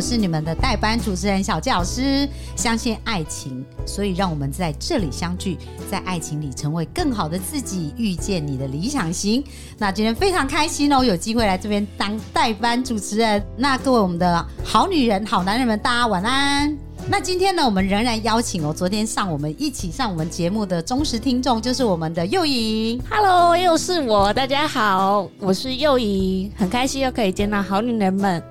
是你们的代班主持人小纪老师，相信爱情，所以让我们在这里相聚，在爱情里成为更好的自己，遇见你的理想型。那今天非常开心哦，有机会来这边当代班主持人。那各位我们的好女人、好男人们，大家晚安。那今天呢，我们仍然邀请哦，昨天上我们一起上我们节目的忠实听众，就是我们的幼颖。Hello，又是我，大家好，我是幼颖，很开心又可以见到好女人们。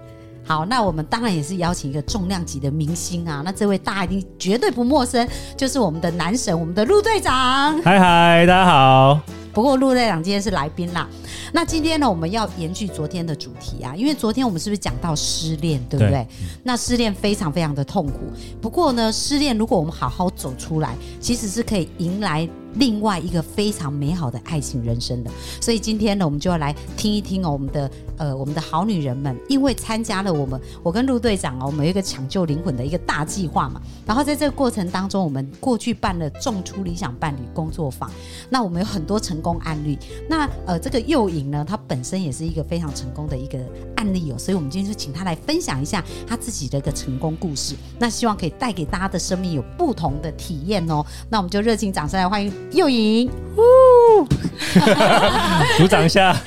好，那我们当然也是邀请一个重量级的明星啊！那这位大家一定绝对不陌生，就是我们的男神，我们的陆队长。嗨嗨，大家好。不过陆队长今天是来宾啦。那今天呢，我们要延续昨天的主题啊，因为昨天我们是不是讲到失恋，对不对？对。那失恋非常非常的痛苦。不过呢，失恋如果我们好好走出来，其实是可以迎来。另外一个非常美好的爱情人生的，所以今天呢，我们就要来听一听哦，我们的呃，我们的好女人们，因为参加了我们我跟陆队长哦，我们有一个抢救灵魂的一个大计划嘛。然后在这个过程当中，我们过去办了种出理想伴侣工作坊，那我们有很多成功案例。那呃，这个又颖呢，她本身也是一个非常成功的一个案例哦，所以我们今天就请她来分享一下她自己的一个成功故事。那希望可以带给大家的生命有不同的体验哦。那我们就热情掌声来欢迎。又颖，鼓掌一下。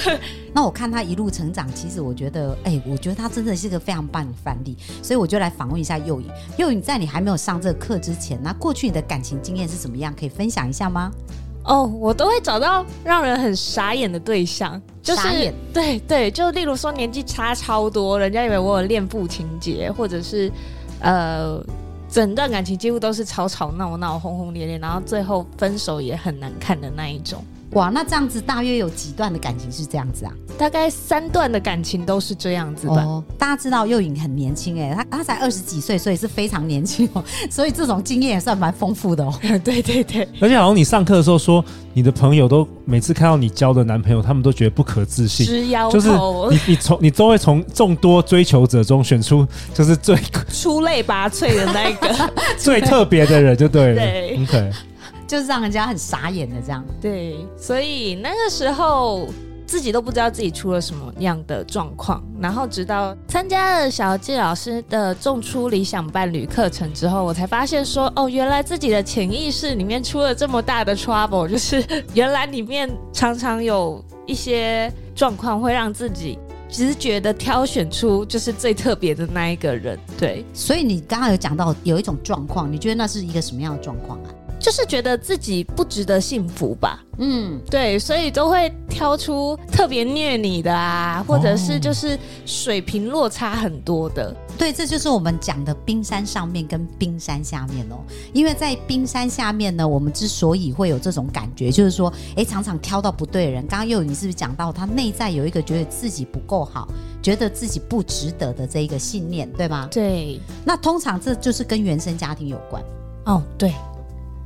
那我看他一路成长，其实我觉得，哎、欸，我觉得他真的是个非常棒的范例。所以我就来访问一下幼颖。幼颖，在你还没有上这个课之前，那过去你的感情经验是怎么样？可以分享一下吗？哦，我都会找到让人很傻眼的对象，就是傻眼。对对，就例如说年纪差超多，人家以为我有恋父情节，或者是呃。整段感情几乎都是吵吵闹闹、轰轰烈烈，然后最后分手也很难看的那一种。哇，那这样子大约有几段的感情是这样子啊？大概三段的感情都是这样子的。哦，大家知道又颖很年轻哎，他他才二十几岁，所以是非常年轻哦，所以这种经验也算蛮丰富的哦。对对对，而且好像你上课的时候说，你的朋友都每次看到你交的男朋友，他们都觉得不可置信，直摇头。就是你你从你都会从众多追求者中选出 就是最出类拔萃的那个最特别的人，就对了。对，OK。就是让人家很傻眼的这样，对，所以那个时候自己都不知道自己出了什么样的状况，然后直到参加了小纪老师的种出理想伴侣课程之后，我才发现说，哦，原来自己的潜意识里面出了这么大的 trouble，就是原来里面常常有一些状况会让自己直觉的挑选出就是最特别的那一个人。对，所以你刚刚有讲到有一种状况，你觉得那是一个什么样的状况啊？就是觉得自己不值得幸福吧，嗯，对，所以都会挑出特别虐你的啊，或者是就是水平落差很多的。哦，对，这就是我们讲的冰山上面跟冰山下面哦。因为在冰山下面呢，我们之所以会有这种感觉，就是说，哎，常常挑到不对的人。刚刚又你是不是讲到他内在有一个觉得自己不够好，觉得自己不值得的这一个信念，对吗？对，那通常这就是跟原生家庭有关。哦，对。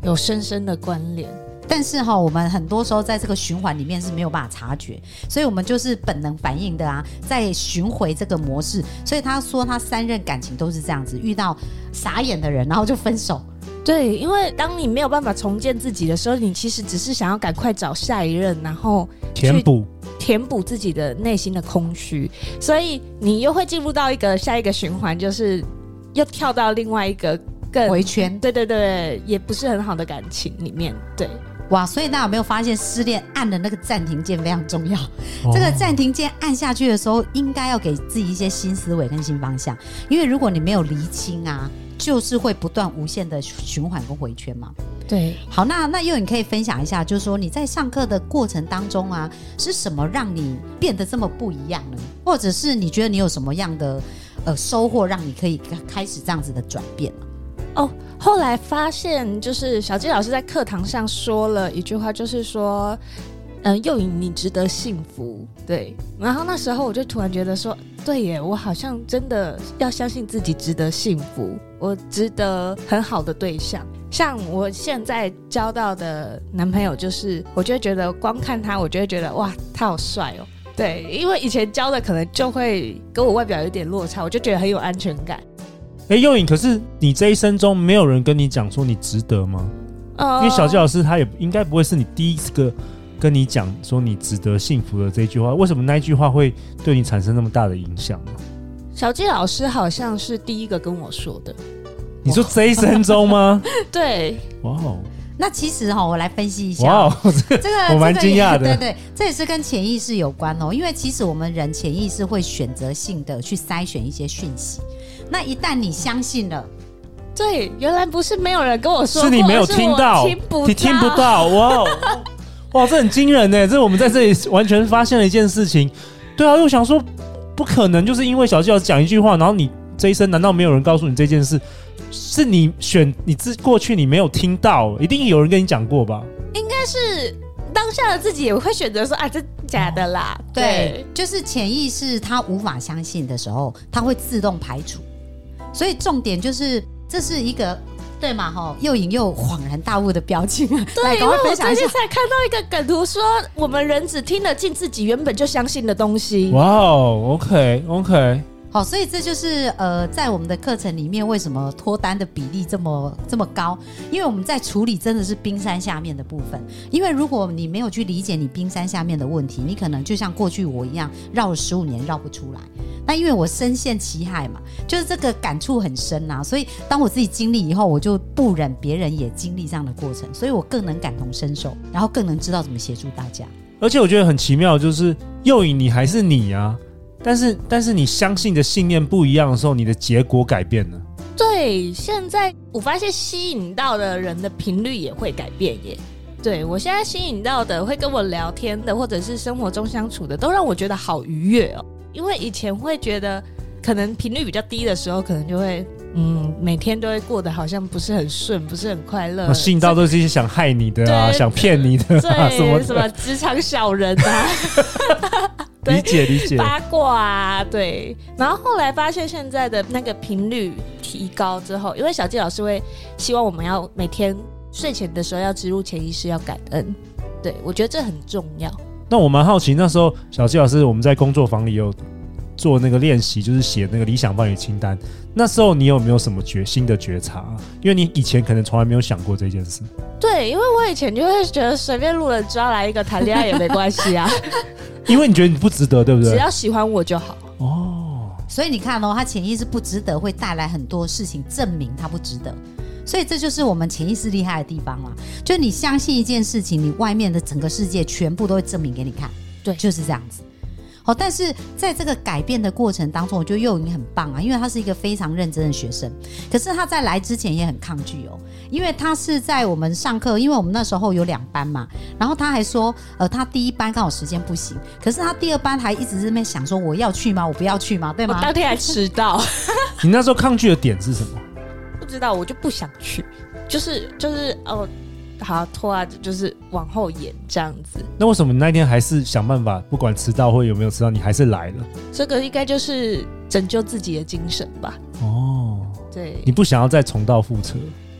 有深深的关联，但是哈，我们很多时候在这个循环里面是没有办法察觉，所以我们就是本能反应的啊，在巡回这个模式。所以他说他三任感情都是这样子，遇到傻眼的人，然后就分手。对，因为当你没有办法重建自己的时候，你其实只是想要赶快找下一任，然后填补填补自己的内心的空虚，所以你又会进入到一个下一个循环，就是又跳到另外一个。回圈，对对对，也不是很好的感情里面，对，哇，所以大家有没有发现，失恋按的那个暂停键非常重要？哦、这个暂停键按下去的时候，应该要给自己一些新思维跟新方向，因为如果你没有厘清啊，就是会不断无限的循环跟回圈嘛。对，好，那那又你可以分享一下，就是说你在上课的过程当中啊，是什么让你变得这么不一样呢？或者是你觉得你有什么样的呃收获，让你可以开始这样子的转变？哦，后来发现就是小纪老师在课堂上说了一句话，就是说，嗯，又颖你值得幸福，对。然后那时候我就突然觉得说，对耶，我好像真的要相信自己值得幸福，我值得很好的对象。像我现在交到的男朋友，就是我就会觉得光看他，我就会觉得哇，他好帅哦。对，因为以前交的可能就会跟我外表有点落差，我就觉得很有安全感。哎，幼颖，可是你这一生中没有人跟你讲说你值得吗？呃，因为小纪老师他也应该不会是你第一个跟你讲说你值得幸福的这句话。为什么那一句话会对你产生那么大的影响呢？小纪老师好像是第一个跟我说的。你说这一生中吗？对。哇哦。那其实哈，我来分析一下。哇，这个这个我蛮惊讶的。对对，这也是跟潜意识有关哦。因为其实我们人潜意识会选择性的去筛选一些讯息。那一旦你相信了，对，原来不是没有人跟我说，是你没有听到，你听不到。哇 哇，这很惊人呢。这我们在这里完全发现了一件事情。对啊，又想说不可能，就是因为小纪老师讲一句话，然后你这一生难道没有人告诉你这件事？是你选你自过去你没有听到，一定有人跟你讲过吧？应该是当下的自己也会选择说啊，这假的啦。哦、对，对，就是潜意识他无法相信的时候，他会自动排除。所以重点就是这是一个对嘛？吼，又引又恍然大悟的表情。对，因为我最近才看到一个梗图说，我们人只听得进自己原本就相信的东西。哇哦，OK OK。好，所以这就是呃，在我们的课程里面，为什么脱单的比例这么这么高？因为我们在处理真的是冰山下面的部分。因为如果你没有去理解你冰山下面的问题，你可能就像过去我一样绕了十五年绕不出来。那因为我深陷其害嘛，就是这个感触很深呐。所以当我自己经历以后，我就不忍别人也经历这样的过程，所以我更能感同身受，然后更能知道怎么协助大家。而且我觉得很奇妙，就是又以，你还是你啊。但是，但是你相信的信念不一样的时候，你的结果改变了。对，现在我发现吸引到的人的频率也会改变耶。对，我现在吸引到的会跟我聊天的，或者是生活中相处的，都让我觉得好愉悦哦。因为以前会觉得，可能频率比较低的时候，可能就会嗯，每天都会过得好像不是很顺，不是很快乐。吸引到都是一些想害你的啊，想骗你的啊，什么什么职场小人啊。理解理解八卦啊，对。然后后来发现现在的那个频率提高之后，因为小纪老师会希望我们要每天睡前的时候要植入潜意识，要感恩。对，我觉得这很重要。那我蛮好奇，那时候小纪老师我们在工作坊里有做那个练习，就是写那个理想伴侣清单。那时候你有没有什么觉新的觉察？因为你以前可能从来没有想过这件事。对，因为我以前就会觉得随便路人抓来一个谈恋爱也没关系啊。因为你觉得你不值得，对不对？只要喜欢我就好。哦，所以你看哦，他潜意识不值得，会带来很多事情证明他不值得。所以这就是我们潜意识厉害的地方了。就你相信一件事情，你外面的整个世界全部都会证明给你看。对，就是这样子。好，但是在这个改变的过程当中，我觉得幼颖很棒啊，因为他是一个非常认真的学生。可是他在来之前也很抗拒哦，因为他是在我们上课，因为我们那时候有两班嘛，然后他还说，呃，他第一班刚好时间不行，可是他第二班还一直在那边想说，我要去吗？我不要去吗？对吗？当天还迟到。你那时候抗拒的点是什么？不知道，我就不想去，就是就是哦。好拖啊，就是往后延这样子。那为什么你那天还是想办法，不管迟到或有没有迟到，你还是来了？这个应该就是拯救自己的精神吧。哦，对，你不想要再重蹈覆辙。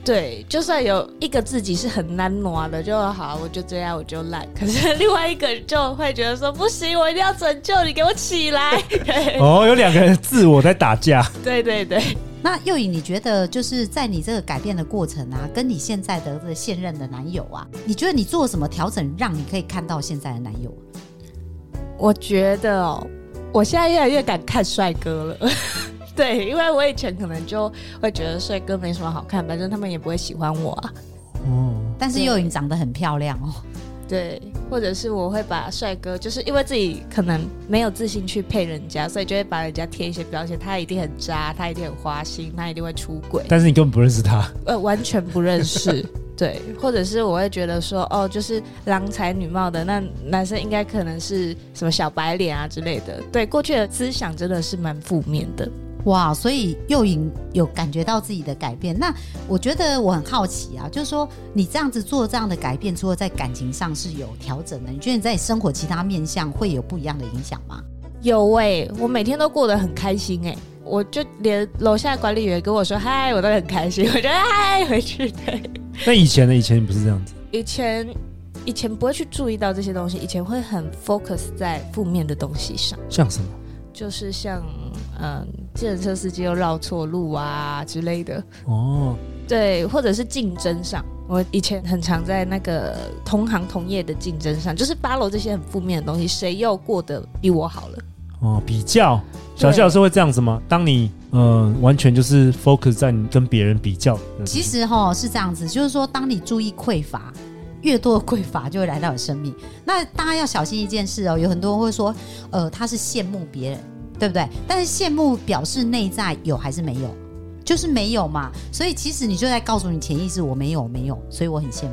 对，就算有一个自己是很难挪的，就好，我就这样，我就烂。可是另外一个就会觉得说，不行，我一定要拯救你，给我起来。哦，有两个人自我在打架。对 对对。那幼颖，你觉得就是在你这个改变的过程啊，跟你现在的这个现任的男友啊，你觉得你做什么调整，让你可以看到现在的男友？我觉得哦，我现在越来越敢看帅哥了。对，因为我以前可能就会觉得帅哥没什么好看，反正他们也不会喜欢我啊。哦，但是幼颖长得很漂亮哦。对，或者是我会把帅哥，就是因为自己可能没有自信去配人家，所以就会把人家贴一些标签，他一定很渣，他一定很花心，他一定会出轨。但是你根本不认识他，呃，完全不认识。对，或者是我会觉得说，哦，就是郎才女貌的那男生，应该可能是什么小白脸啊之类的。对，过去的思想真的是蛮负面的。哇，所以又颖有感觉到自己的改变。那我觉得我很好奇啊，就是说你这样子做这样的改变，除了在感情上是有调整的，你觉得你在生活其他面向会有不一样的影响吗？有哎、欸，我每天都过得很开心哎、欸，我就连楼下管理员跟我说嗨，我都很开心，我觉得嗨回去对。那以前呢？以前不是这样子。以前以前不会去注意到这些东西，以前会很 focus 在负面的东西上，像什么？就是像嗯，自行车司机又绕错路啊之类的。哦，对，或者是竞争上，我以前很常在那个同行同业的竞争上，就是 follow 这些很负面的东西，谁又过得比我好了？哦，比较。小谢老师会这样子吗？当你呃完全就是 focus 在你跟别人比较，其实哈是这样子，就是说当你注意匮乏，越多的匮乏就会来到你生命。那大家要小心一件事哦，有很多人会说，呃，他是羡慕别人，对不对？但是羡慕表示内在有还是没有？就是没有嘛。所以其实你就在告诉你潜意识，我没有，没有，所以我很羡慕。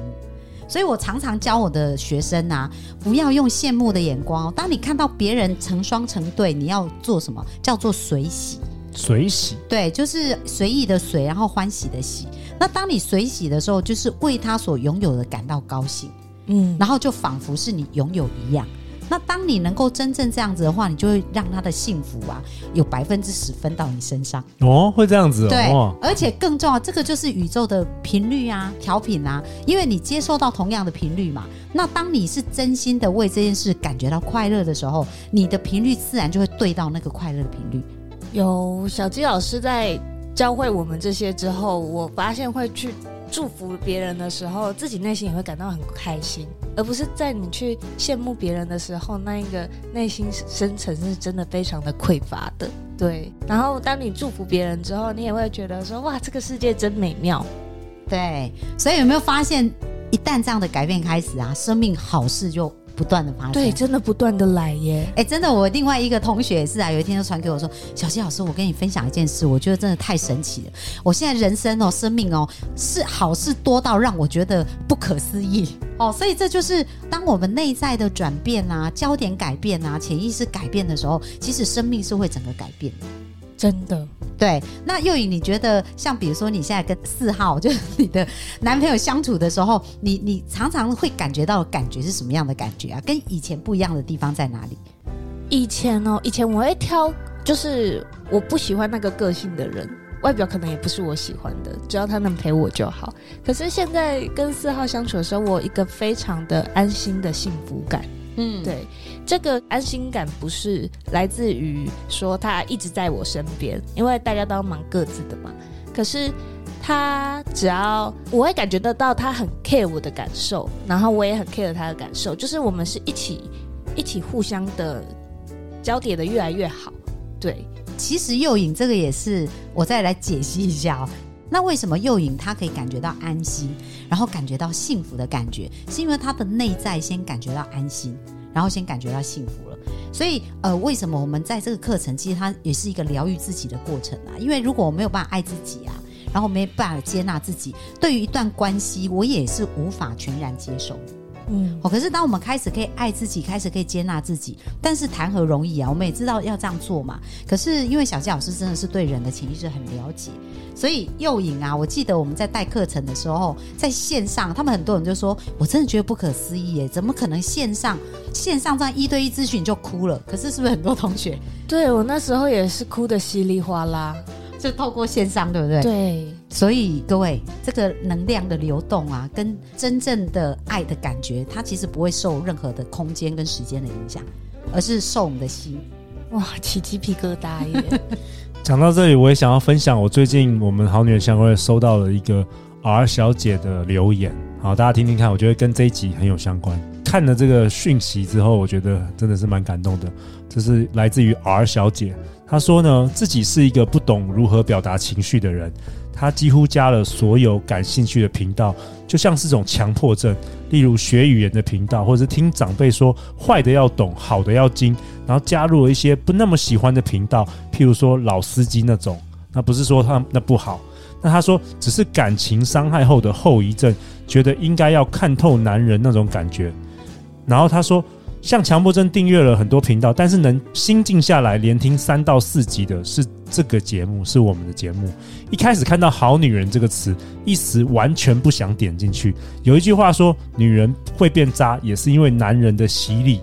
所以我常常教我的学生啊，不要用羡慕的眼光。当你看到别人成双成对，你要做什么？叫做随喜。随喜，对，就是随意的随，然后欢喜的喜。那当你随喜的时候，就是为他所拥有的感到高兴，嗯，然后就仿佛是你拥有一样。那当你能够真正这样子的话，你就会让他的幸福啊，有百分之十分到你身上哦，会这样子哦。对，而且更重要，这个就是宇宙的频率啊，调频啊，因为你接受到同样的频率嘛。那当你是真心的为这件事感觉到快乐的时候，你的频率自然就会对到那个快乐的频率。有小鸡老师在教会我们这些之后，我发现会去。祝福别人的时候，自己内心也会感到很开心，而不是在你去羡慕别人的时候，那一个内心深层是真的非常的匮乏的。对，然后当你祝福别人之后，你也会觉得说，哇，这个世界真美妙。对，所以有没有发现，一旦这样的改变开始啊，生命好事就。不断的发生，对，真的不断的来耶！哎，真的，我另外一个同学也是啊，有一天就传给我说：“小溪老师，我跟你分享一件事，我觉得真的太神奇了。我现在人生哦，生命哦，是好事多到让我觉得不可思议哦。所以这就是当我们内在的转变啊，焦点改变啊，潜意识改变的时候，其实生命是会整个改变的。”真的对，那又颖，你觉得像比如说你现在跟四号，就是你的男朋友相处的时候，你你常常会感觉到感觉是什么样的感觉啊？跟以前不一样的地方在哪里？以前哦，以前我会挑，就是我不喜欢那个个性的人，外表可能也不是我喜欢的，只要他能陪我就好。可是现在跟四号相处的时候，我有一个非常的安心的幸福感。嗯，对，这个安心感不是来自于说他一直在我身边，因为大家都要忙各自的嘛。可是他只要我会感觉得到他很 care 我的感受，然后我也很 care 他的感受，就是我们是一起一起互相的交叠的越来越好。对，其实右影这个也是我再来解析一下哦。那为什么幼影他可以感觉到安心，然后感觉到幸福的感觉，是因为他的内在先感觉到安心，然后先感觉到幸福了。所以，呃，为什么我们在这个课程，其实它也是一个疗愈自己的过程啊。因为如果我没有办法爱自己啊，然后没办法接纳自己，对于一段关系，我也是无法全然接受。嗯，哦，可是当我们开始可以爱自己，开始可以接纳自己，但是谈何容易啊？我们也知道要这样做嘛。可是因为小鸡老师真的是对人的潜意识很了解，所以诱引啊，我记得我们在带课程的时候，在线上，他们很多人就说，我真的觉得不可思议耶，怎么可能线上线上这样一对一咨询就哭了？可是是不是很多同学？对，我那时候也是哭的稀里哗啦。就透过线上，对不对？对，所以各位，这个能量的流动啊，跟真正的爱的感觉，它其实不会受任何的空间跟时间的影响，而是受我们的心。哇，起鸡皮疙瘩耶！讲到这里，我也想要分享，我最近我们好女人相关收到了一个 R 小姐的留言，好，大家听听看，我觉得跟这一集很有相关。看了这个讯息之后，我觉得真的是蛮感动的。这是来自于 R 小姐。他说呢，自己是一个不懂如何表达情绪的人，他几乎加了所有感兴趣的频道，就像是种强迫症。例如学语言的频道，或者听长辈说坏的要懂，好的要精，然后加入了一些不那么喜欢的频道，譬如说老司机那种。那不是说他那不好，那他说只是感情伤害后的后遗症，觉得应该要看透男人那种感觉。然后他说。像强迫症订阅了很多频道，但是能心静下来连听三到四集的是这个节目，是我们的节目。一开始看到“好女人”这个词，一时完全不想点进去。有一句话说：“女人会变渣，也是因为男人的洗礼。”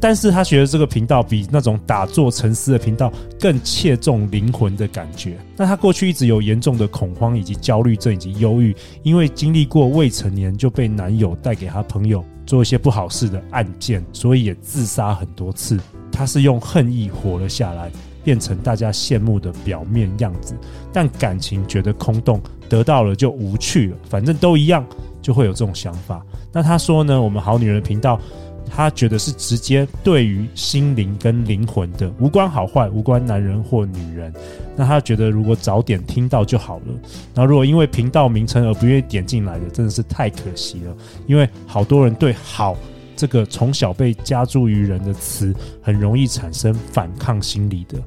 但是他觉得这个频道比那种打坐沉思的频道更切中灵魂的感觉。那他过去一直有严重的恐慌以及焦虑症以及忧郁，因为经历过未成年就被男友带给他朋友做一些不好事的案件，所以也自杀很多次。他是用恨意活了下来，变成大家羡慕的表面样子，但感情觉得空洞，得到了就无趣了，反正都一样，就会有这种想法。那他说呢，我们好女人频道。他觉得是直接对于心灵跟灵魂的，无关好坏，无关男人或女人。那他觉得如果早点听到就好了。然后如果因为频道名称而不愿意点进来的，真的是太可惜了。因为好多人对“好”这个从小被加诸于人的词，很容易产生反抗心理的。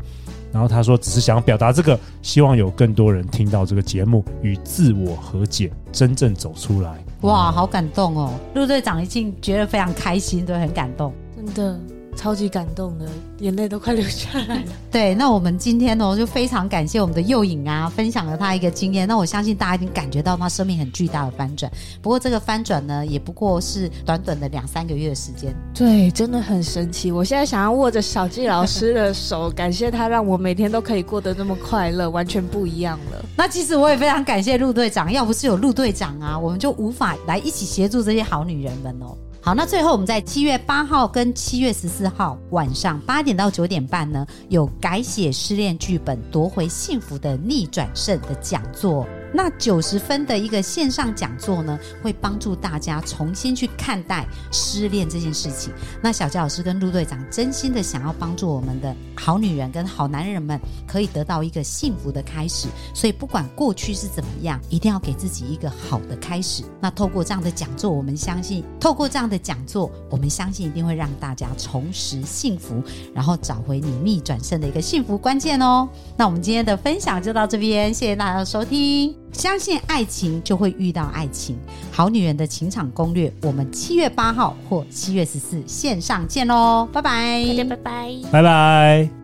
然后他说，只是想表达这个，希望有更多人听到这个节目，与自我和解，真正走出来。哇，好感动哦！陆队长一进觉得非常开心，对，很感动，真的。超级感动的，眼泪都快流下来了。对，那我们今天呢，就非常感谢我们的幼颖啊，分享了他一个经验。那我相信大家已经感觉到他生命很巨大的翻转。不过这个翻转呢，也不过是短短的两三个月的时间。对，真的很神奇。我现在想要握着小纪老师的手，感谢他让我每天都可以过得那么快乐，完全不一样了。那其实我也非常感谢陆队长，要不是有陆队长啊，我们就无法来一起协助这些好女人们哦。好，那最后我们在七月八号跟七月十四号晚上八点到九点半呢，有改写失恋剧本、夺回幸福的逆转胜的讲座。那九十分的一个线上讲座呢，会帮助大家重新去看待失恋这件事情。那小佳老师跟陆队长真心的想要帮助我们的好女人跟好男人们，可以得到一个幸福的开始。所以不管过去是怎么样，一定要给自己一个好的开始。那透过这样的讲座，我们相信，透过这样的讲座，我们相信一定会让大家重拾幸福，然后找回你逆转胜的一个幸福关键哦。那我们今天的分享就到这边，谢谢大家的收听。相信爱情，就会遇到爱情。好女人的情场攻略，我们七月八号或七月十四线上见喽！拜拜，大家拜拜，拜拜。